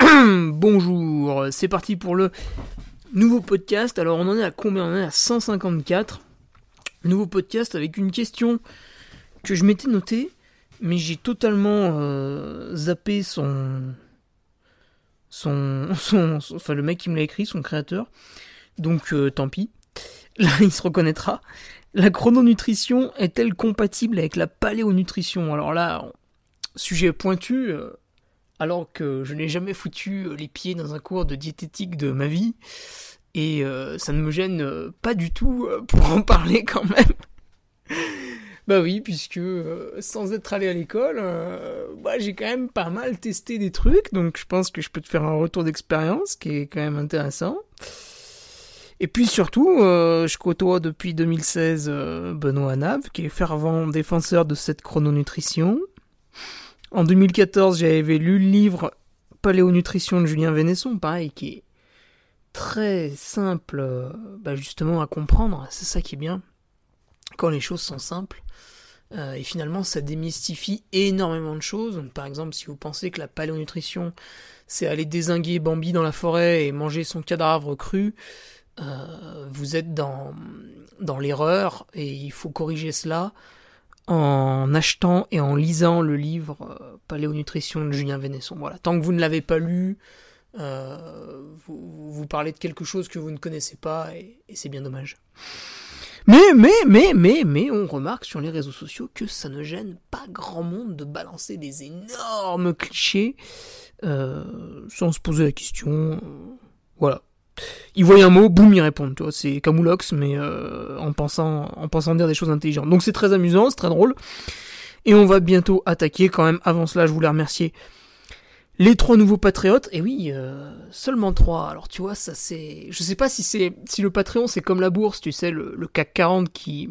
bonjour, c'est parti pour le nouveau podcast. Alors on en est à combien? On en est à 154. Nouveau podcast avec une question que je m'étais notée, mais j'ai totalement euh, zappé son, son, son, Enfin le mec qui me l'a écrit, son créateur. Donc euh, tant pis. Là il se reconnaîtra. La chrononutrition est-elle compatible avec la paléonutrition? Alors là, sujet pointu. Euh, alors que je n'ai jamais foutu euh, les pieds dans un cours de diététique de ma vie. Et euh, ça ne me gêne euh, pas du tout pour en parler quand même. bah oui, puisque sans être allé à l'école, bah, j'ai quand même pas mal testé des trucs, donc je pense que je peux te faire un retour d'expérience qui est quand même intéressant. Et puis surtout, je côtoie depuis 2016 Benoît Nave, qui est fervent défenseur de cette chrononutrition. En 2014, j'avais lu le livre Paléonutrition de Julien Vénesson, pareil, qui est très simple, euh, bah, justement, à comprendre. C'est ça qui est bien. Quand les choses sont simples. Euh, et finalement, ça démystifie énormément de choses. par exemple, si vous pensez que la paléonutrition, c'est aller désinguer Bambi dans la forêt et manger son cadavre cru, euh, vous êtes dans, dans l'erreur et il faut corriger cela en achetant et en lisant le livre euh, Paléonutrition de Julien Vénesson. Voilà, tant que vous ne l'avez pas lu, euh, vous, parlez de quelque chose que vous ne connaissez pas et, c'est bien dommage. Mais, mais, mais, mais, mais, on remarque sur les réseaux sociaux que ça ne gêne pas grand monde de balancer des énormes clichés euh, sans se poser la question. voilà. Ils voient un mot, boum, ils répondent. Tu vois, c'est Camoulox, mais euh, en pensant, en pensant dire des choses intelligentes. Donc c'est très amusant, c'est très drôle. Et on va bientôt attaquer. Quand même, avant cela, je voulais remercier les trois nouveaux patriotes. Et oui, euh, seulement trois. Alors tu vois, ça c'est, je sais pas si c'est, si le Patreon c'est comme la bourse, tu sais, le, CAC 40 qui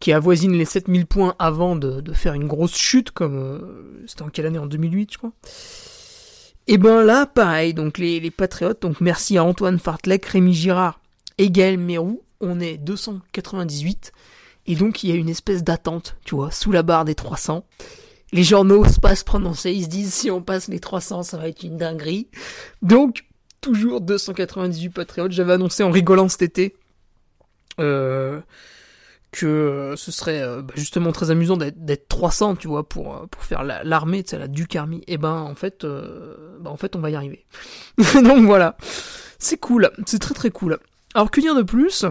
qui avoisine les 7000 points avant de, faire une grosse chute, comme euh, c'était en quelle année? En 2008, je crois? Et ben là, pareil, donc les, les patriotes, donc merci à Antoine Fartlek, Rémi Girard et Gaël Mérou, on est 298, et donc il y a une espèce d'attente, tu vois, sous la barre des 300. Les gens n'osent pas se prononcer, ils se disent si on passe les 300, ça va être une dinguerie. Donc, toujours 298 patriotes, j'avais annoncé en rigolant cet été. Euh, que euh, ce serait euh, bah, justement très amusant d'être 300, tu vois, pour, euh, pour faire l'armée, tu sais, la Duke Army. Et eh ben, en fait, bah, en fait, on va y arriver. Donc voilà. C'est cool. C'est très très cool. Alors, que dire de plus?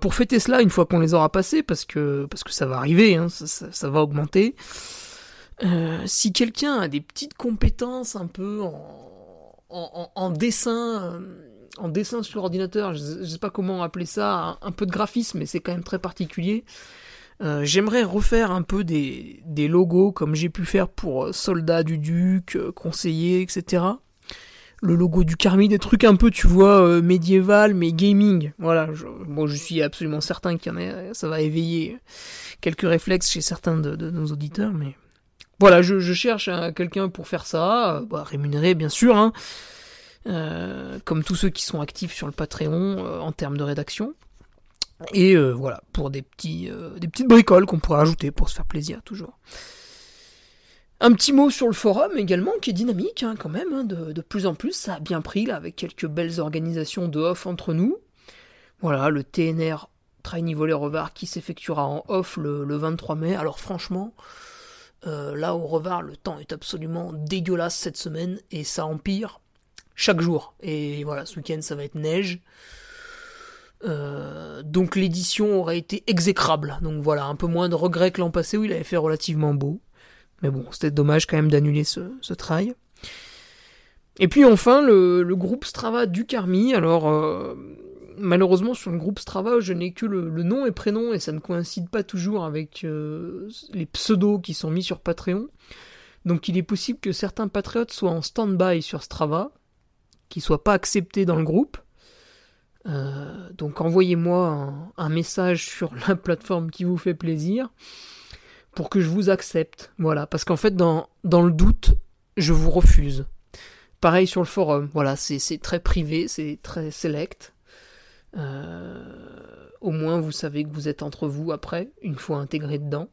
Pour fêter cela, une fois qu'on les aura passés, parce que, parce que ça va arriver, hein, ça, va augmenter. si quelqu'un a des petites compétences un peu en dessin en dessin sur ordinateur, je ne sais pas comment appeler ça, un, peu de graphisme, mais c'est quand même très particulier. Euh, j'aimerais refaire un peu des, des logos comme j'ai pu faire pour euh, Soldats du Duc, euh, Conseiller, etc. Le logo du Carmi, des trucs un peu, tu vois, médiéval, mais gaming. Voilà, je, bon, je suis absolument certain qu'il y en a, ça va éveiller quelques réflexes chez certains de, nos auditeurs, mais voilà, je, cherche quelqu'un pour faire ça, bah, rémunéré bien sûr, hein. Euh, comme tous ceux qui sont actifs sur le Patreon euh, en termes de rédaction. Et euh, voilà, pour des, petits, des petites bricoles qu'on pourrait ajouter pour se faire plaisir toujours. Un petit mot sur le forum également, qui est dynamique hein, quand même, hein, de, plus en plus, ça a bien pris là, avec quelques belles organisations de off entre nous. Voilà, le TNR Trainy Volley Revard qui s'effectuera en off le, 23 mai. Alors franchement, là au Revard, le temps est absolument dégueulasse cette semaine et ça empire chaque jour. Et voilà, ce week-end ça va être neige. Euh, donc l'édition aurait été exécrable. Donc voilà, un peu moins de regrets que l'an passé où il avait fait relativement beau. Mais bon, c'était dommage quand même d'annuler ce, trail. Et puis enfin, le, groupe Strava du Carmi. Alors, euh, malheureusement, sur le groupe Strava, je n'ai que le, nom et prénom et ça ne coïncide pas toujours avec euh, les pseudos qui sont mis sur Patreon. Donc il est possible que certains patriotes soient en stand-by sur Strava, soient pas acceptés dans le groupe. Euh, donc envoyez-moi un, message sur la plateforme qui vous fait plaisir pour que je vous accepte. Voilà, parce qu'en fait, dans, dans le doute, je vous refuse. Pareil sur le forum, voilà, c'est très privé, c'est très select. Euh, au moins, vous savez que vous êtes entre vous après, une fois intégré dedans.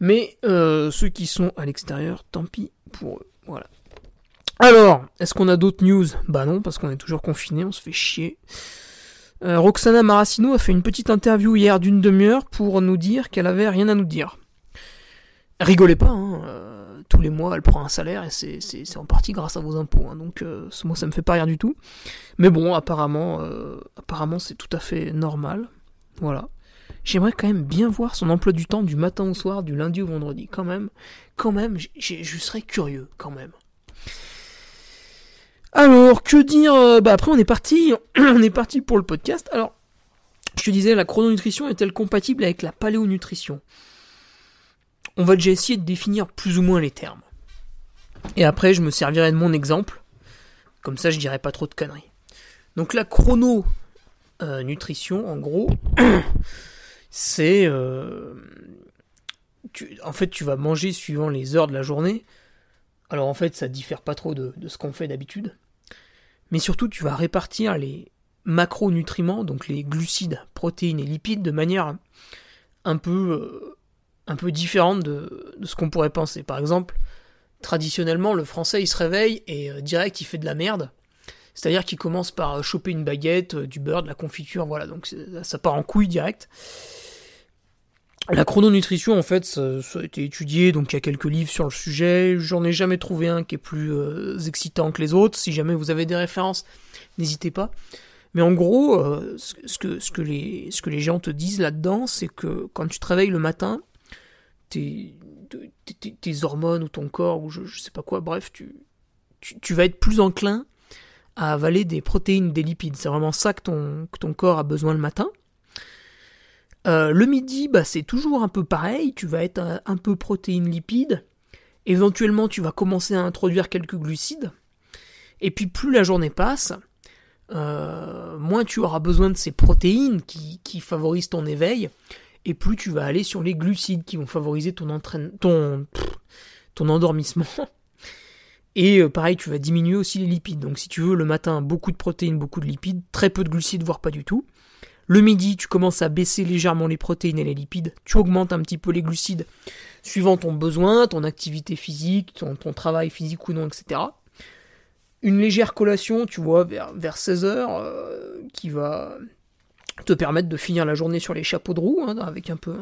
Mais euh, ceux qui sont à l'extérieur, tant pis pour eux. Voilà. Alors, est-ce qu'on a d'autres news? Bah non, parce qu'on est toujours confiné, on se fait chier. Euh, Roxana Maracino a fait une petite interview hier d'une demi-heure pour nous dire qu'elle avait rien à nous dire. Rigolez pas, hein, euh, tous les mois elle prend un salaire et c'est en partie grâce à vos impôts, hein, donc euh, moi ça me fait pas rire du tout. Mais bon, apparemment, apparemment c'est tout à fait normal. Voilà. J'aimerais quand même bien voir son emploi du temps du matin au soir, du lundi au vendredi, quand même. Quand même, je serais curieux, quand même. Alors, que dire euh, Bah après, on est parti, on est parti pour le podcast. Alors, je te disais, la chrononutrition est-elle compatible avec la paléonutrition? On va déjà essayer de définir plus ou moins les termes. Et après, je me servirai de mon exemple. Comme ça, je dirai pas trop de conneries. Donc, la chrononutrition, en gros, c'est... Euh, en fait, tu vas manger suivant les heures de la journée. Alors en fait, ça diffère pas trop de ce qu'on fait d'habitude mais surtout tu vas répartir les macronutriments, donc les glucides, protéines et lipides, de manière un peu, euh, un peu différente de, ce qu'on pourrait penser. Par exemple, traditionnellement, le français il se réveille et euh, direct il fait de la merde. C'est-à-dire qu'il commence par euh, choper une baguette, du beurre, de la confiture, voilà, donc ça part en couille direct. La chrononutrition, en fait, ça, a été étudié, donc il y a quelques livres sur le sujet. J'en ai jamais trouvé un qui est plus euh, excitant que les autres. Si jamais vous avez des références, n'hésitez pas. Mais en gros, euh, ce, que, les, gens te disent là-dedans, c'est que quand tu te réveilles le matin, tes, hormones ou ton corps, ou je, je sais pas quoi, bref, tu, vas être plus enclin à avaler des protéines, des lipides. C'est vraiment ça que ton corps a besoin le matin. Euh, le midi, bah, c'est toujours un peu pareil, tu vas être un, peu protéines lipides, éventuellement tu vas commencer à introduire quelques glucides, et puis plus la journée passe, euh, moins tu auras besoin de ces protéines qui, favorisent ton éveil, et plus tu vas aller sur les glucides qui vont favoriser ton, ton, ton endormissement. Et euh, pareil, tu vas diminuer aussi les lipides. Donc si tu veux le matin, beaucoup de protéines, beaucoup de lipides, très peu de glucides, voire pas du tout. Le midi, tu commences à baisser légèrement les protéines et les lipides, tu augmentes un petit peu les glucides suivant ton besoin, ton activité physique, ton, travail physique ou non, etc. Une légère collation, tu vois, vers, vers 16 heures, euh, qui va te permettre de finir la journée sur les chapeaux de roue, hein, avec un peu,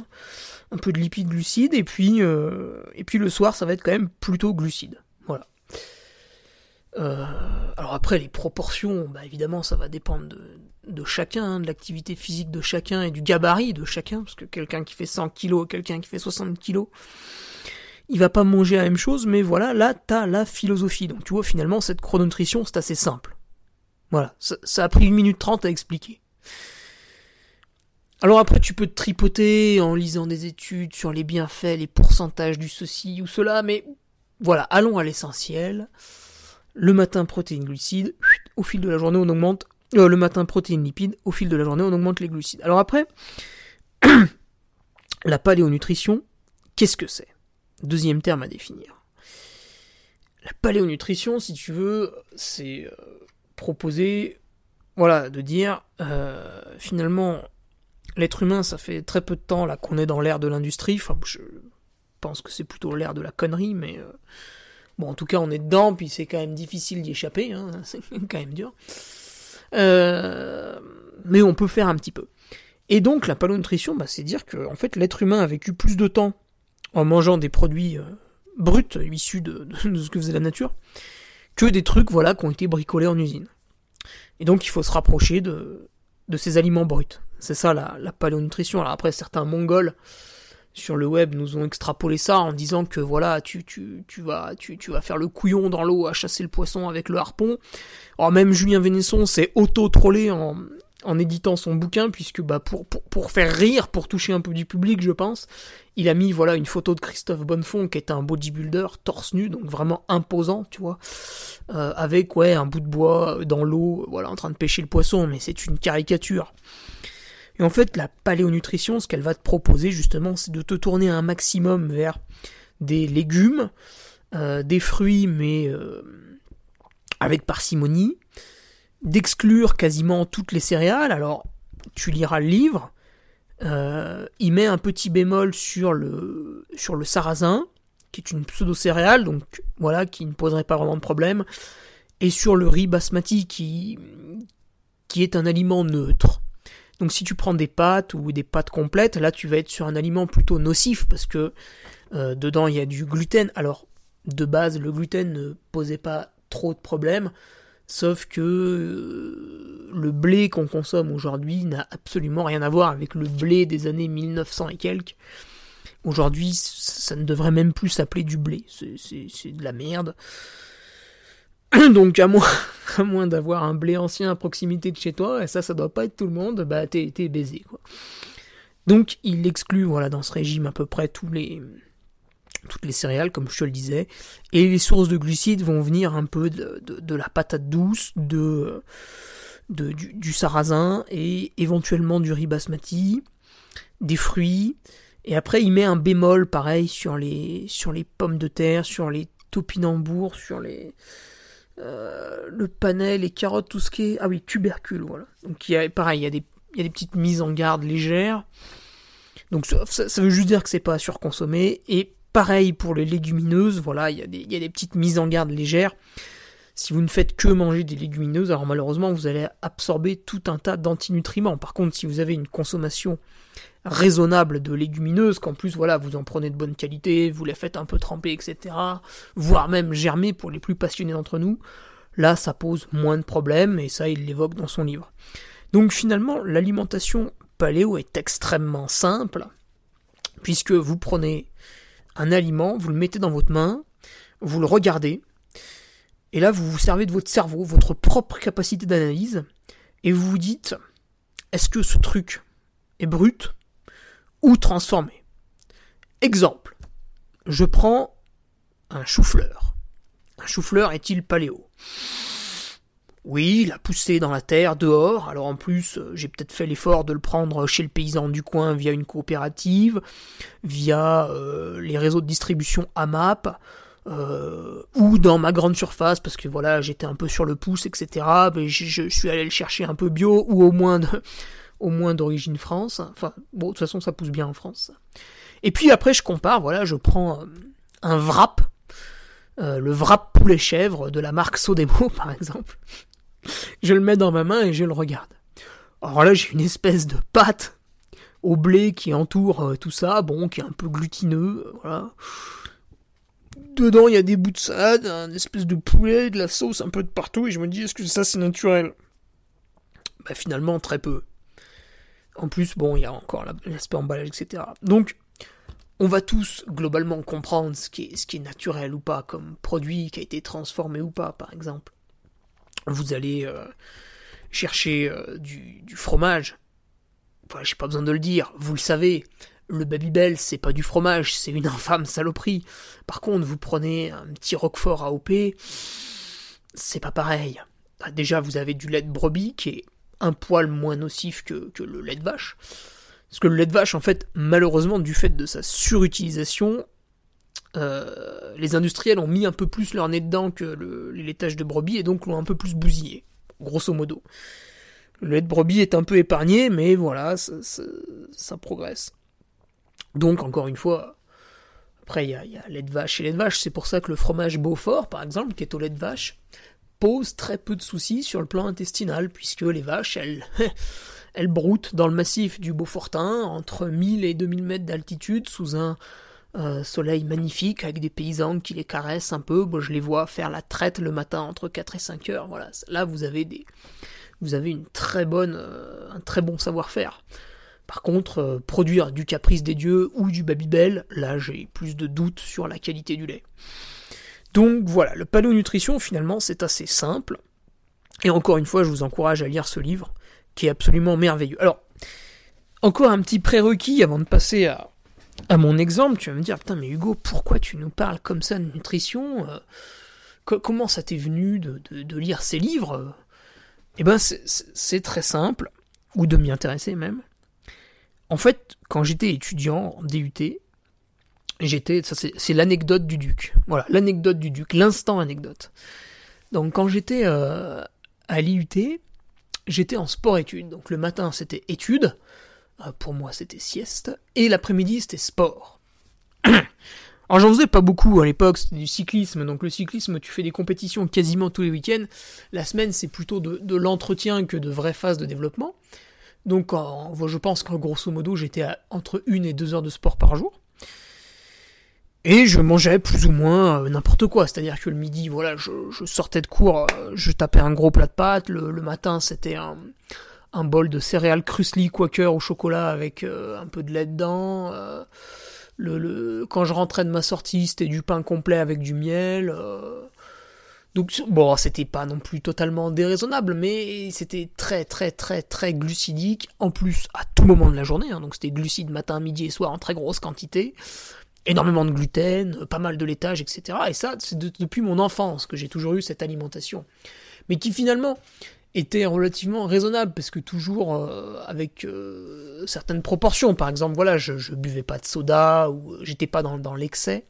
un peu de lipides glucides, et puis, euh, et puis le soir, ça va être quand même plutôt glucides. Voilà. Euh, alors après, les proportions, bah évidemment, ça va dépendre de, de chacun, hein, de l'activité physique de chacun et du gabarit de chacun, parce que quelqu'un qui fait 100 kilos, quelqu'un qui fait 60 kilos, il va pas manger la même chose, mais voilà, là, t'as la philosophie. Donc tu vois, finalement, cette chrononutrition, c'est assez simple. Voilà, ça, a pris une minute trente à expliquer. Alors après, tu peux te tripoter en lisant des études sur les bienfaits, les pourcentages du ceci ou cela, mais voilà, allons à l'essentiel. Le matin, protéines, glucides, au fil de la journée, on augmente euh, le matin, protéines, lipides. Au fil de la journée, on augmente les glucides. Alors après, la paléonutrition, qu'est-ce que c'est? Deuxième terme à définir. La paléonutrition, si tu veux, c'est euh, proposer, voilà, de dire, euh, finalement, l'être humain, ça fait très peu de temps là qu'on est dans l'ère de l'industrie. Enfin, je pense que c'est plutôt l'ère de la connerie, mais bon, en tout cas, on est dedans, puis c'est quand même difficile d'y échapper. Hein, c'est quand même dur. Euh, mais on peut faire un petit peu. Et donc, la palonutrition, bah, c'est dire que en fait, l'être humain a vécu plus de temps en mangeant des produits euh, bruts issus de, de, ce que faisait la nature que des trucs voilà qui ont été bricolés en usine. Et donc, il faut se rapprocher de, de ces aliments bruts. C'est ça la, la paléonutrition. Alors après, certains mongols sur le web nous ont extrapolé ça en disant que voilà, tu, tu, tu, vas, tu, tu vas faire le couillon dans l'eau à chasser le poisson avec le harpon. Alors même Julien Vénesson s'est auto-trollé en, en éditant son bouquin, puisque bah, pour, pour, pour, faire rire, pour toucher un peu du public, je pense, il a mis voilà une photo de Christophe Bonnefond, qui est un bodybuilder, torse nu, donc vraiment imposant, tu vois, euh, avec ouais un bout de bois dans l'eau, voilà, en train de pêcher le poisson, mais c'est une caricature. Et en fait, la paléonutrition, ce qu'elle va te proposer justement, c'est de te tourner un maximum vers des légumes, euh, des fruits, mais euh, avec parcimonie, d'exclure quasiment toutes les céréales. Alors, tu liras le livre. Euh, il met un petit bémol sur le, sur le sarrasin, qui est une pseudo-céréale, donc voilà, qui ne poserait pas vraiment de problème, et sur le riz basmati, qui, qui est un aliment neutre. Donc si tu prends des pâtes ou des pâtes complètes, là tu vas être sur un aliment plutôt nocif, parce que euh, dedans il y a du gluten. Alors, de base, le gluten ne posait pas trop de problèmes, Sauf que euh, le blé qu'on consomme aujourd'hui n'a absolument rien à voir avec le blé des années 1900 et quelques. Aujourd'hui, ça ne devrait même plus s'appeler du blé. C'est de la merde. Donc à moins, à moins d'avoir un blé ancien à proximité de chez toi, et ça, ça doit pas être tout le monde, bah t'es baisé quoi. Donc il exclut voilà dans ce régime à peu près tous les toutes les céréales, comme je te le disais. Et les sources de glucides vont venir un peu de, la patate douce, de, du, sarrasin et éventuellement du riz basmati, des fruits. Et après, il met un bémol pareil sur les, sur les pommes de terre, sur les topinambours, sur les. Euh, le panel, les carottes, tout ce qui est. Ah oui, tubercules, voilà. Donc, il y a, pareil, il y a des, il petites mises en garde légères. Donc, ça, ça veut juste dire que c'est pas à surconsommer. Et Pareil pour les légumineuses, voilà, il y, a des, y a des petites mises en garde légères. Si vous ne faites que manger des légumineuses, alors malheureusement vous allez absorber tout un tas d'antinutriments. Par contre, si vous avez une consommation raisonnable de légumineuses, qu'en plus voilà, vous en prenez de bonne qualité, vous les faites un peu tremper, etc., voire même germer pour les plus passionnés d'entre nous, là ça pose moins de problèmes, et ça il l'évoque dans son livre. Donc finalement, l'alimentation paléo est extrêmement simple, puisque vous prenez un aliment, vous le mettez dans votre main, vous le regardez, et là vous vous servez de votre cerveau, votre propre capacité d'analyse, et vous vous dites, est-ce que ce truc est brut ou transformé? Exemple, je prends un chou-fleur. Un chou-fleur est-il paléo? Oui, il a poussé dans la terre, dehors. Alors en plus, j'ai peut-être fait l'effort de le prendre chez le paysan du coin via une coopérative, via euh, les réseaux de distribution AMAP, euh, ou dans ma grande surface, parce que voilà, j'étais un peu sur le pouce, etc. Mais je, suis allé le chercher un peu bio, ou au moins au moins d'origine France. Enfin, bon, de toute façon, ça pousse bien en France. Et puis après, je compare, voilà, je prends un wrap, le wrap poulet chèvre de la marque Sodemo, par exemple je le mets dans ma main et je le regarde. Alors là, j'ai une espèce de pâte au blé qui entoure euh, tout ça, bon, qui est un peu glutineux, euh, voilà. Dedans, il y a des bouts de salade, un espèce de poulet, de la sauce un peu de partout, et je me dis, est-ce que ça c'est naturel? Bah finalement, très peu. En plus, bon, il y a encore l'aspect emballage, etc. Donc, on va tous globalement comprendre ce qui, est, ce qui est naturel ou pas, comme produit qui a été transformé ou pas, par exemple vous allez euh, chercher euh, du, fromage. Enfin, j'ai pas besoin de le dire, vous le savez. Le Babybel, c'est pas du fromage, c'est une infâme saloperie. Par contre, vous prenez un petit Roquefort AOP, c'est pas pareil. Bah, déjà, vous avez du lait de brebis qui est un poil moins nocif que, le lait de vache. Parce que le lait de vache, en fait, malheureusement, du fait de sa surutilisation, euh, les industriels ont mis un peu plus leur nez dedans que le, les laitages de brebis et donc l'ont un peu plus bousillé, grosso modo. Le lait de brebis est un peu épargné, mais voilà, ça progresse. Donc, encore une fois, après, il y a, lait de vache et lait de vache. C'est pour ça que le fromage Beaufort, par exemple, qui est au lait de vache, pose très peu de soucis sur le plan intestinal, puisque les vaches, elles, elles broutent dans le massif du Beaufortin, entre 1000 et 2000 mètres d'altitude, sous un euh, soleil magnifique, avec des paysans qui les caressent un peu. Bon, je les vois faire la traite le matin entre 4 et 5 heures. Voilà, là, vous avez des... Vous avez une très bonne, euh, un très bon savoir-faire. Par contre, euh, produire du caprice des dieux ou du Babybel, là j'ai plus de doutes sur la qualité du lait. Donc voilà, le panneau nutrition finalement c'est assez simple. Et encore une fois, je vous encourage à lire ce livre qui est absolument merveilleux. Alors, encore un petit prérequis avant de passer à, mon exemple. Tu vas me dire, putain, mais Hugo, pourquoi tu nous parles comme ça de nutrition euh, Comment ça t'est venu de, de, de, lire ces livres? Eh ben, c'est très simple, ou de m'y intéresser même. En fait, quand j'étais étudiant en DUT, j'étais, ça c'est l'anecdote du duc. Voilà, l'anecdote du duc, l'instant anecdote. Donc quand j'étais euh, à l'IUT, j'étais en sport-études. Donc le matin c'était études, euh, pour moi c'était sieste, et l'après-midi c'était sport. Alors j'en faisais pas beaucoup à l'époque, c'était du cyclisme, donc le cyclisme tu fais des compétitions quasiment tous les week-ends, la semaine c'est plutôt de, de l'entretien que de vraies phases de développement. Donc je pense qu'en grosso modo j'étais entre une et deux heures de sport par jour. Et je mangeais plus ou moins euh, n'importe quoi, c'est-à-dire que le midi, voilà, je, sortais de cours, euh, je tapais un gros plat de pâtes, le, matin c'était un, bol de céréales Krusli Quaker au chocolat avec euh, un peu de lait dedans. Quand je rentrais de ma sortie, c'était du pain complet avec du miel. Donc bon, c'était pas non plus totalement déraisonnable, mais c'était très très très très glucidique, en plus à tout moment de la journée, hein, donc c'était glucides matin, midi et soir en très grosse quantité énormément de gluten, pas mal de laitage, etc. Et ça, c'est de, depuis mon enfance que j'ai toujours eu cette alimentation. Mais qui finalement était relativement raisonnable, parce que toujours euh, avec euh, certaines proportions. Par exemple, voilà, je, je buvais pas de soda, ou j'étais pas dans l'excès.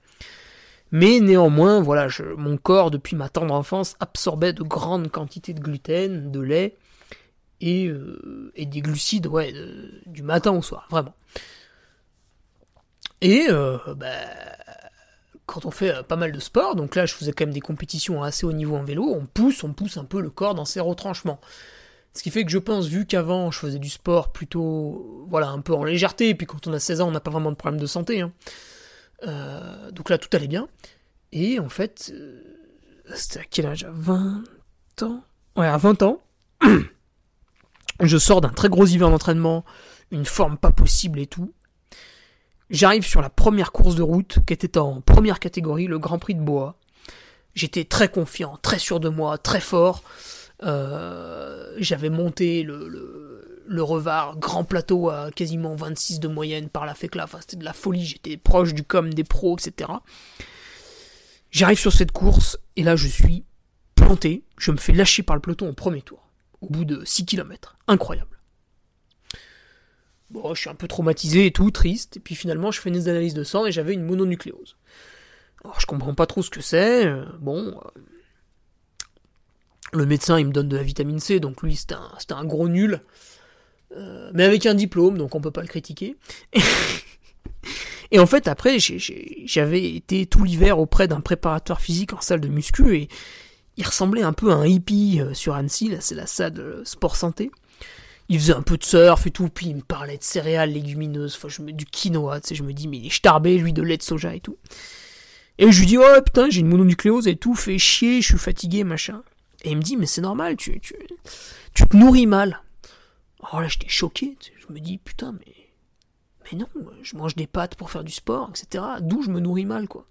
Mais néanmoins, voilà, mon corps, depuis ma tendre enfance, absorbait de grandes quantités de gluten, de lait, et, euh, des glucides, ouais, du matin au soir, vraiment. Et euh, bah, quand on fait euh, pas mal de sport, donc là je faisais quand même des compétitions à assez haut niveau en vélo, on pousse, on pousse un peu le corps dans ses retranchements. Ce qui fait que je pense, vu qu'avant je faisais du sport plutôt, voilà, un peu en légèreté, et puis quand on a 16 ans, on n'a pas vraiment de problème de santé. Hein. Euh, donc là tout allait bien. Et en fait, euh, c'était à quel âge? À 20 ans? Ouais, à 20 ans, je sors d'un très gros hiver d'entraînement, une forme pas possible et tout. J'arrive sur la première course de route, qui était en première catégorie, le Grand Prix de Bois. J'étais très confiant, très sûr de moi, très fort. Euh, J'avais monté le, le, le, Revard, grand plateau à quasiment 26 de moyenne par la FECLA. Enfin, c'était de la folie, j'étais proche du com, des pros, etc. J'arrive sur cette course, et là je suis planté. Je me fais lâcher par le peloton au premier tour, au bout de 6 km. Incroyable. Bon, je suis un peu traumatisé et tout, triste. Et puis finalement, je fais des analyses de sang et j'avais une mononucléose. Alors, je comprends pas trop ce que c'est. Euh, bon. Euh, le médecin, il me donne de la vitamine C, donc lui, c'était un gros nul. Euh, mais avec un diplôme, donc on peut pas le critiquer. et en fait, après, j'avais été tout l'hiver auprès d'un préparateur physique en salle de muscu et il ressemblait un peu à un hippie sur Annecy, là, c'est la salle de sport santé il faisait un peu de surf et tout, puis il me parlait de céréales légumineuses, je me, du quinoa, tu sais, je me dis, mais il est starbé, lui, de lait de soja et tout. Et je lui dis, oh putain, j'ai une mononucléose et tout, fait chier, je suis fatigué, machin. Et il me dit, mais c'est normal, tu, tu, tu te nourris mal. Oh là, j'étais choqué, je me dis, putain, mais, mais non, je mange des pâtes pour faire du sport, etc. D'où je me nourris mal, quoi.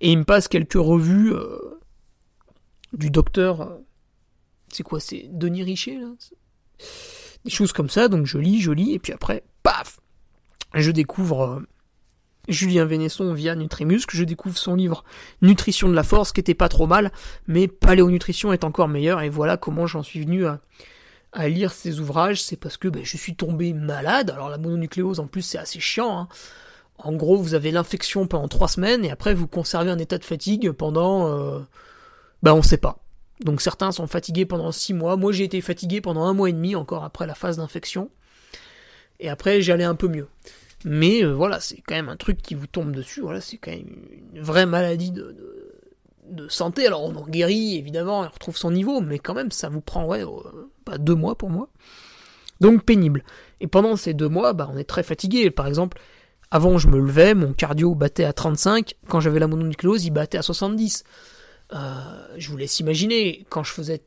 Et il me passe quelques revues euh, du docteur, euh, c'est quoi, c'est Denis Richer, là des choses comme ça, donc je lis, je lis, et puis après, paf Je découvre euh, Julien Vénesson via Nutrimuscle, je découvre son livre Nutrition de la force, qui était pas trop mal, mais Paléonutrition est encore meilleur, et voilà comment j'en suis venu à, à lire ces ouvrages, c'est parce que ben, je suis tombé malade, alors la mononucléose en plus c'est assez chiant, hein. en gros vous avez l'infection pendant trois semaines, et après vous conservez un état de fatigue pendant... Euh, ben on sait pas. Donc certains sont fatigués pendant 6 mois. Moi j'ai été fatigué pendant un mois et demi encore après la phase d'infection. Et après j'allais un peu mieux. Mais euh, voilà, c'est quand même un truc qui vous tombe dessus. Voilà, c'est quand même une vraie maladie de, santé. Alors on en guérit évidemment, on retrouve son niveau, mais quand même ça vous prend ouais, euh, pas deux mois pour moi. Donc pénible. Et pendant ces deux mois, bah, on est très fatigué. Par exemple, avant je me levais, mon cardio battait à 35. Quand j'avais la mononucléose, il battait à 70. Euh, je vous laisse imaginer, quand je faisais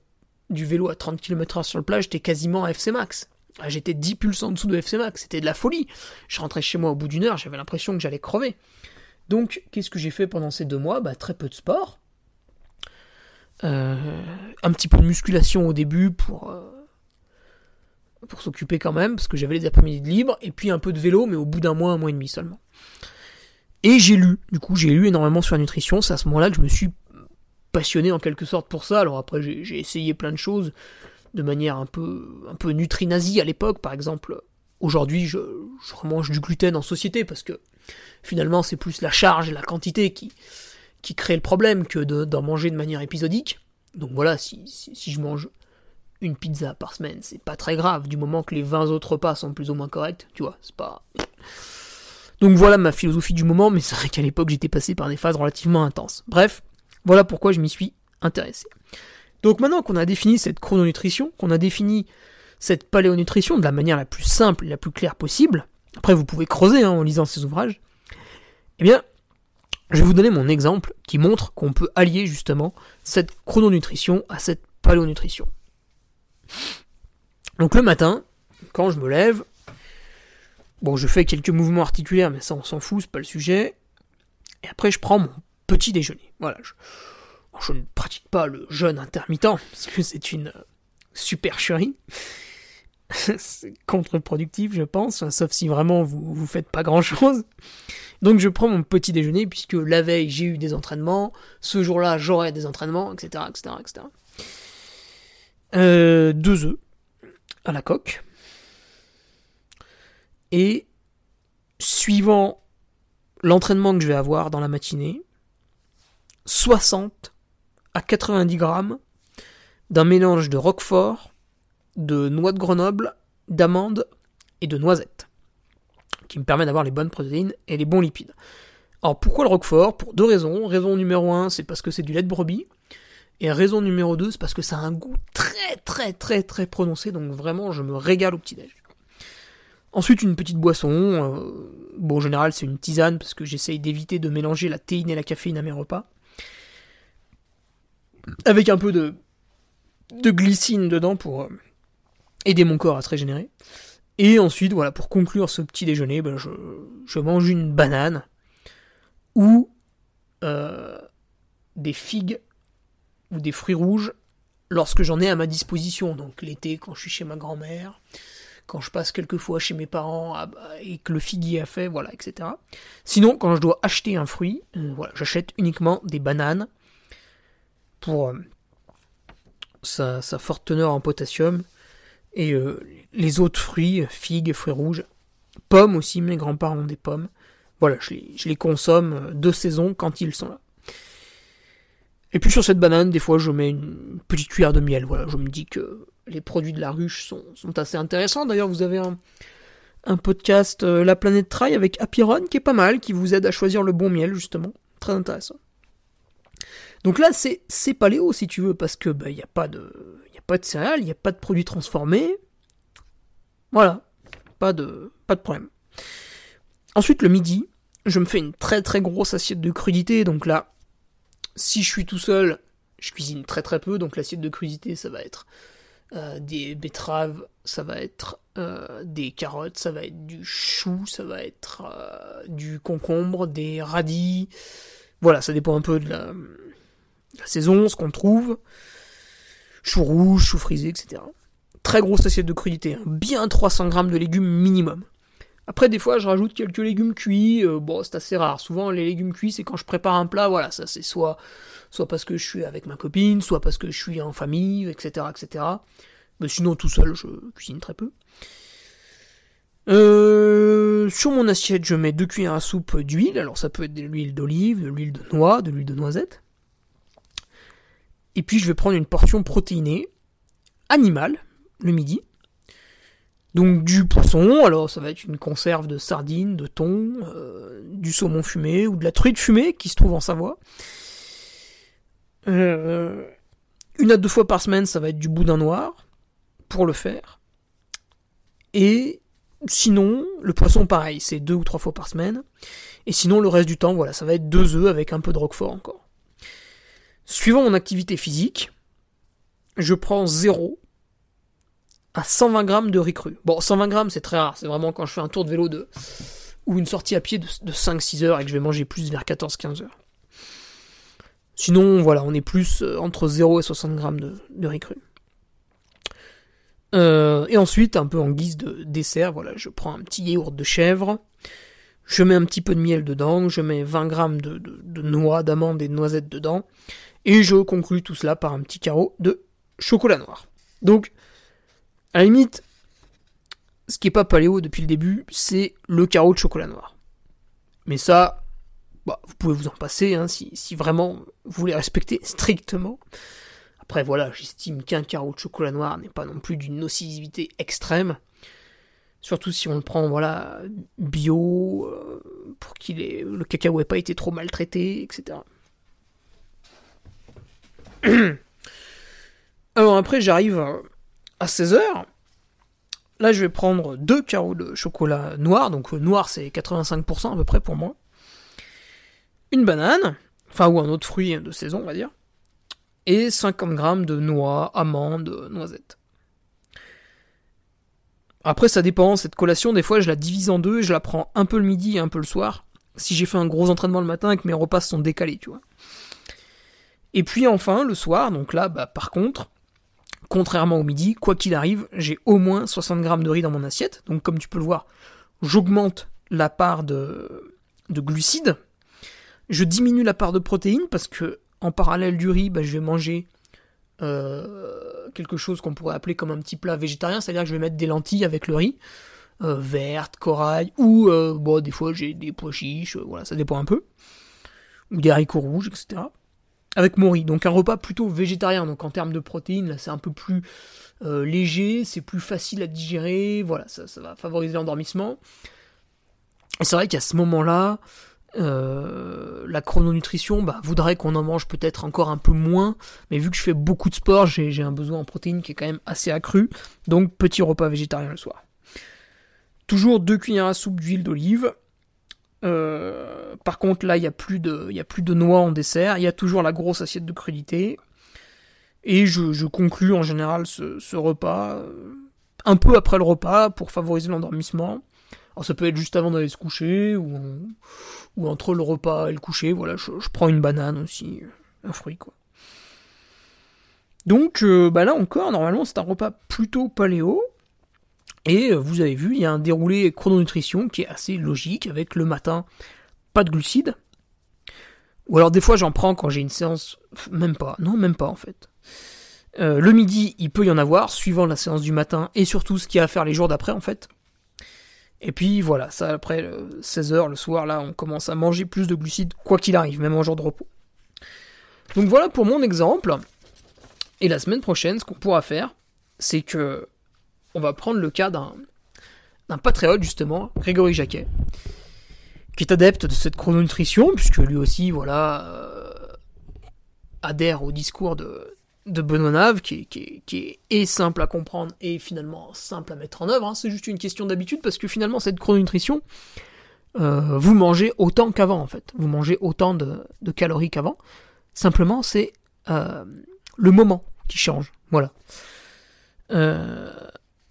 du vélo à 30 km/h sur le plat, j'étais quasiment à FC max. Ah, j'étais 10 pulses en dessous de FC max, c'était de la folie. Je rentrais chez moi au bout d'une heure, j'avais l'impression que j'allais crever. Donc, qu'est-ce que j'ai fait pendant ces deux mois? Bah, Très peu de sport. Euh, un petit peu de musculation au début pour, euh, pour s'occuper quand même, parce que j'avais les après-midi de libre, et puis un peu de vélo, mais au bout d'un mois, un mois et demi seulement. Et j'ai lu, du coup j'ai lu énormément sur la nutrition, c'est à ce moment-là que je me suis passionné en quelque sorte pour ça. Alors après, j'ai essayé plein de choses de manière un peu, un peu nutri-nazie à l'époque, par exemple. Aujourd'hui, je, je remange du gluten en société parce que finalement, c'est plus la charge et la quantité qui, qui crée le problème que d'en manger de manière épisodique. Donc voilà, si, je mange une pizza par semaine, c'est pas très grave, du moment que les 20 autres repas sont plus ou moins corrects, tu vois, c'est pas... Donc voilà ma philosophie du moment, mais c'est vrai qu'à l'époque j'étais passé par des phases relativement intenses. Bref, voilà pourquoi je m'y suis intéressé. Donc maintenant qu'on a défini cette chrononutrition, qu'on a défini cette paléonutrition de la manière la plus simple et la plus claire possible, après vous pouvez creuser hein, en lisant ces ouvrages, eh bien, je vais vous donner mon exemple qui montre qu'on peut allier justement cette chrononutrition à cette paléonutrition. Donc le matin, quand je me lève, bon je fais quelques mouvements articulaires, mais ça on s'en fout, c'est pas le sujet, et après je prends mon petit déjeuner. Voilà. Je, ne pratique pas le jeûne intermittent, parce que c'est une euh, supercherie. c'est contre-productif, je pense, sauf si vraiment vous, vous faites pas grand-chose. Donc je prends mon petit déjeuner, puisque la veille j'ai eu des entraînements, ce jour-là j'aurai des entraînements, etc. etc., etc. deux œufs à la coque. Et suivant l'entraînement que je vais avoir dans la matinée, 60 à 90 grammes d'un mélange de roquefort, de noix de Grenoble, d'amandes et de noisettes, qui me permet d'avoir les bonnes protéines et les bons lipides. Alors pourquoi le roquefort? Pour deux raisons. Raison numéro 1, c'est parce que c'est du lait de brebis. Et raison numéro 2, c'est parce que ça a un goût très très très très prononcé, donc vraiment je me régale au petit-déj. Ensuite une petite boisson, euh, bon en général c'est une tisane parce que j'essaye d'éviter de mélanger la théine et la caféine à mes repas avec un peu de, glycine dedans pour euh, aider mon corps à se régénérer. Et ensuite, voilà, pour conclure ce petit déjeuner, ben je, mange une banane ou euh, des figues ou des fruits rouges lorsque j'en ai à ma disposition. Donc l'été, quand je suis chez ma grand-mère, quand je passe quelquefois chez mes parents ah, bah, et que le figuier a fait, voilà, etc. Sinon, quand je dois acheter un fruit, euh, j'achète uniquement des bananes pour euh, sa, forte teneur en potassium. Et euh, les autres fruits, figues, fruits rouges, pommes aussi, mes grands-parents ont des pommes. Voilà, je les, consomme euh, de saison quand ils sont là. Et puis sur cette banane, des fois, je mets une petite cuillère de miel. Voilà, je me dis que les produits de la ruche sont, sont assez intéressants. D'ailleurs, vous avez un, un podcast La planète Trail avec Apiron qui est pas mal, qui vous aide à choisir le bon miel, justement. Très intéressant. Donc là, c'est, c'est paléo si tu veux, parce que il bah, n'y a pas de, pas de céréales, il n'y a pas de produits transformés. Voilà, pas de, problème. Ensuite, le midi, je me fais une très très grosse assiette de crudité. Donc là, si je suis tout seul, je cuisine très très peu. Donc l'assiette de crudité, ça va être euh, des betteraves, ça va être euh, des carottes, ça va être du chou, ça va être euh, du concombre, des radis. Voilà, ça dépend un peu de la saison, ce qu'on trouve, chou rouge, chou frisé, etc. Très grosse assiette de crudité, hein. bien 300 grammes de légumes minimum. Après, des fois, je rajoute quelques légumes cuits. Euh, bon, c'est assez rare. Souvent, les légumes cuits, c'est quand je prépare un plat. Voilà, ça, c'est soit, soit parce que je suis avec ma copine, soit parce que je suis en famille, etc., etc. Mais sinon, tout seul, je cuisine très peu. Euh, sur mon assiette, je mets deux cuillères à soupe d'huile. Alors, ça peut être de l'huile d'olive, de l'huile de noix, de l'huile de noisette. Et puis je vais prendre une portion protéinée animale le midi. Donc du poisson, alors ça va être une conserve de sardines, de thon, euh, du saumon fumé ou de la truite fumée qui se trouve en Savoie. Euh, une à deux fois par semaine, ça va être du boudin noir pour le faire. Et sinon, le poisson pareil, c'est deux ou trois fois par semaine. Et sinon, le reste du temps, voilà, ça va être deux œufs avec un peu de roquefort encore. Suivant mon activité physique, je prends 0 à 120 grammes de riz cru. Bon, 120 grammes, c'est très rare. C'est vraiment quand je fais un tour de vélo de, ou une sortie à pied de, 5-6 heures et que je vais manger plus vers 14-15 heures. Sinon, voilà, on est plus euh, entre 0 et 60 grammes de, riz cru. Euh, et ensuite, un peu en guise de dessert, voilà, je prends un petit yaourt de chèvre, je mets un petit peu de miel dedans, je mets 20 grammes de, de noix, d'amandes et de noisettes dedans, et je conclue tout cela par un petit carreau de chocolat noir. Donc, à la limite, ce qui est pas paléo depuis le début, c'est le carreau de chocolat noir. Mais ça, bah, vous pouvez vous en passer hein, si, vraiment vous voulez respecter strictement. Après voilà, j'estime qu'un carreau de chocolat noir n'est pas non plus d'une nocivité extrême. Surtout si on le prend voilà bio, euh, pour qu'il le cacao n'ait pas été trop maltraité, etc. Alors après, j'arrive à 16h. Là, je vais prendre deux carreaux de chocolat noir. Donc, euh, noir, c'est 85% à peu près pour moi. Une banane, enfin, ou un autre fruit de saison, on va dire. Et 50 grammes de noix, amandes, noisettes. Après, ça dépend. Cette collation, des fois, je la divise en deux je la prends un peu le midi et un peu le soir. Si j'ai fait un gros entraînement le matin et que mes repas sont décalés, tu vois. Et puis enfin, le soir, donc là, bah, par contre, contrairement au midi, quoi qu'il arrive, j'ai au moins 60 grammes de riz dans mon assiette. Donc comme tu peux le voir, j'augmente la part de, de glucides. Je diminue la part de protéines parce que en parallèle du riz, bah, je vais manger euh, quelque chose qu'on pourrait appeler comme un petit plat végétarien, c'est-à-dire que je vais mettre des lentilles avec le riz, euh, vertes, corail, ou euh, des fois j'ai des pois chiches, voilà, ça dépend un peu, ou des haricots rouges, etc avec riz, Donc un repas plutôt végétarien. Donc en termes de protéines, là c'est un peu plus euh, léger, c'est plus facile à digérer. Voilà, ça, va favoriser l'endormissement. Et c'est vrai qu'à ce moment-là, euh, la chrononutrition bah, voudrait qu'on en mange peut-être encore un peu moins, mais vu que je fais beaucoup de sport, j'ai un besoin en protéines qui est quand même assez accru, donc petit repas végétarien le soir. Toujours deux cuillères à soupe d'huile d'olive, euh, par contre, là, il n'y a, plus de, y a plus de noix en dessert. Il y a toujours la grosse assiette de crudité. Et je, je conclus en général ce, repas euh, un peu après le repas pour favoriser l'endormissement. Alors ça peut être juste avant d'aller se coucher ou, ou entre le repas et le coucher. Voilà, je, prends une banane aussi, un fruit quoi. Donc euh, bah là encore, normalement c'est un repas plutôt paléo. Et euh, vous avez vu, il y a un déroulé chrononutrition qui est assez logique avec le matin, pas de glucides. Ou alors des fois j'en prends quand j'ai une séance, même pas, non même pas en fait. Euh, le midi, il peut y en avoir, suivant la séance du matin et surtout ce qu'il y a à faire les jours d'après en fait. Et puis voilà, ça après 16h euh, le soir, là on commence à manger plus de glucides quoi qu'il arrive, même en jour de repos. Donc voilà pour mon exemple. Et la semaine prochaine, ce qu'on pourra faire, c'est que on va prendre le cas d'un, patriote, justement, Grégory Jacquet, qui est adepte de cette chrononutrition, puisque lui aussi, voilà, euh, adhère au discours de, de Benoît Nave, qui, est simple à comprendre et finalement simple à mettre en œuvre. Hein. C'est juste une question d'habitude, parce que finalement, cette chrononutrition, euh, vous mangez autant qu'avant, en fait. Vous mangez autant de, calories qu'avant. Simplement, c'est euh, le moment qui change. Voilà.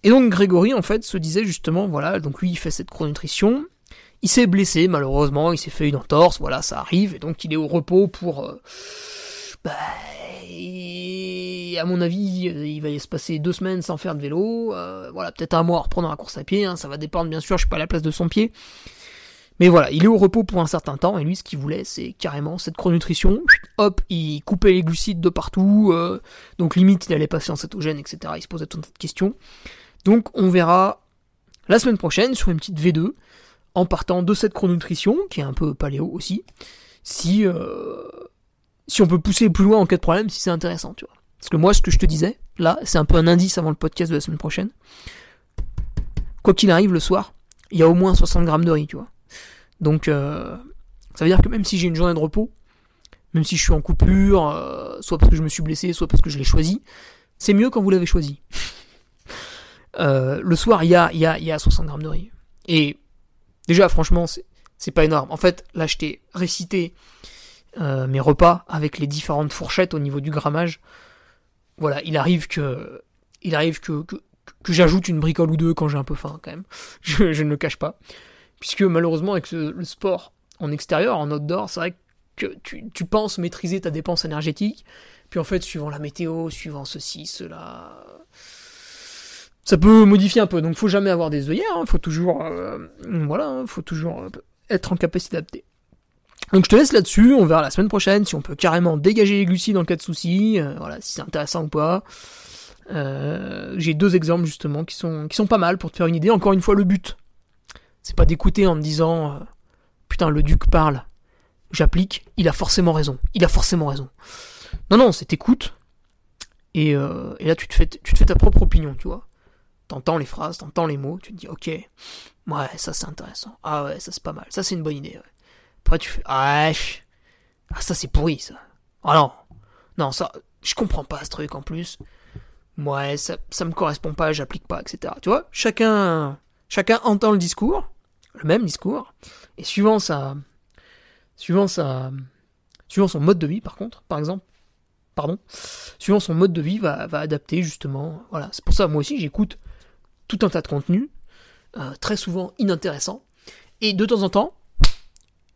Et donc Grégory en fait se disait justement voilà donc lui il fait cette chronutrition, il s'est blessé malheureusement, il s'est fait une entorse, voilà ça arrive et donc il est au repos pour euh, bah, à mon avis il va y se passer deux semaines sans faire de vélo, euh, voilà peut-être un mois à reprendre la course à pied, hein, ça va dépendre bien sûr, je suis pas à la place de son pied. Mais voilà, il est au repos pour un certain temps, et lui, ce qu'il voulait, c'est carrément cette chronutrition. Hop, il coupait les glucides de partout, euh, donc limite, il allait passer en cétogène, etc. Il se posait toutes de questions. Donc on verra la semaine prochaine sur une petite V2 en partant de cette chrononutrition qui est un peu paléo aussi si euh, si on peut pousser plus loin en cas de problème, si c'est intéressant, tu vois. Parce que moi, ce que je te disais, là, c'est un peu un indice avant le podcast de la semaine prochaine. Quoi qu'il arrive, le soir, il y a au moins 60 grammes de riz, tu vois. Donc, euh, ça veut dire que même si j'ai une journée de repos, même si je suis en coupure, euh, soit parce que je me suis blessé, soit parce que je l'ai choisi, c'est mieux quand vous l'avez choisi. Euh, le soir, il y a, y, a, y a 60 grammes de riz. Et déjà, franchement, c'est pas énorme. En fait, là, je t'ai récité mes repas avec les différentes fourchettes au niveau du grammage. Voilà, il arrive que, il arrive que, que, j'ajoute une bricole ou deux quand j'ai un peu faim, quand même. Je, je, ne le cache pas. Puisque malheureusement, avec le sport en extérieur, en outdoor, c'est vrai que tu, tu, penses maîtriser ta dépense énergétique. Puis en fait, suivant la météo, suivant ceci, cela, ça peut modifier un peu. Donc, faut jamais avoir des œillères. Hein. Faut toujours, euh, voilà, hein. faut toujours être en capacité d'adapter. Donc, je te laisse là-dessus. On verra la semaine prochaine si on peut carrément dégager les glucides dans le cas de soucis. Euh, voilà, si c'est intéressant ou pas. Euh, J'ai deux exemples justement qui sont qui sont pas mal pour te faire une idée. Encore une fois, le but, c'est pas d'écouter en me disant euh, putain le duc parle, j'applique, il a forcément raison, il a forcément raison. Non non, c'est écoute et, euh, et là tu te fais tu te fais ta propre opinion, tu vois t'entends les phrases, t'entends les mots, tu te dis ok, ouais, ça c'est intéressant. Ah ouais, ça c'est pas mal, ça c'est une bonne idée. Après tu fais ah, ah ça c'est pourri ça. Ah non, non ça, je comprends pas ce truc en plus. Ouais, ça, ça me correspond pas, j'applique pas, etc. Tu vois, chacun, chacun entend le discours, le même discours, et suivant sa, suivant sa, suivant son mode de vie par contre, par exemple, pardon, suivant son mode de vie va, va adapter justement. Voilà, c'est pour ça moi aussi j'écoute tout un tas de contenus, euh, très souvent inintéressants, et de temps en temps,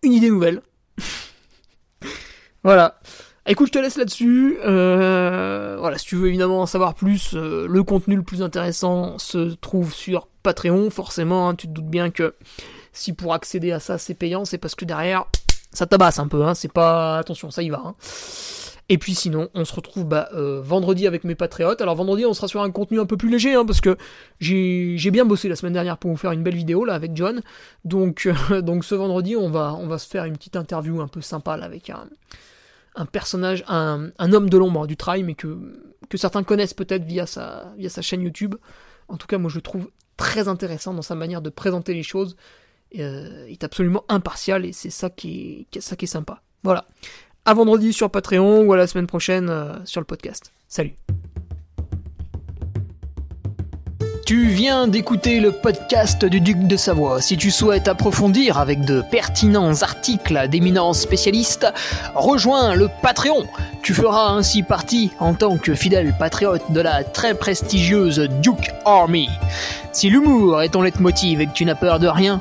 une idée nouvelle. voilà. Écoute, je te laisse là-dessus. Euh, voilà, si tu veux évidemment en savoir plus, euh, le contenu le plus intéressant se trouve sur Patreon. Forcément, hein, tu te doutes bien que si pour accéder à ça c'est payant, c'est parce que derrière ça tabasse un peu. Hein, c'est pas attention, ça y va. Hein. Et puis sinon, on se retrouve bah, euh, vendredi avec mes patriotes. Alors vendredi, on sera sur un contenu un peu plus léger, hein, parce que j'ai bien bossé la semaine dernière pour vous faire une belle vidéo là avec John. Donc, euh, donc ce vendredi, on va, on va se faire une petite interview un peu sympa là, avec un, un personnage, un, un homme de l'ombre du trail, mais que, que certains connaissent peut-être via sa, via sa chaîne YouTube. En tout cas, moi je le trouve très intéressant dans sa manière de présenter les choses. Euh, il est absolument impartial et c'est ça qui ça qui est sympa. Voilà à vendredi sur Patreon ou à la semaine prochaine euh, sur le podcast. Salut Tu viens d'écouter le podcast du Duc de Savoie. Si tu souhaites approfondir avec de pertinents articles d'éminents spécialistes, rejoins le Patreon. Tu feras ainsi partie, en tant que fidèle patriote, de la très prestigieuse Duke Army. Si l'humour est ton leitmotiv et que tu n'as peur de rien,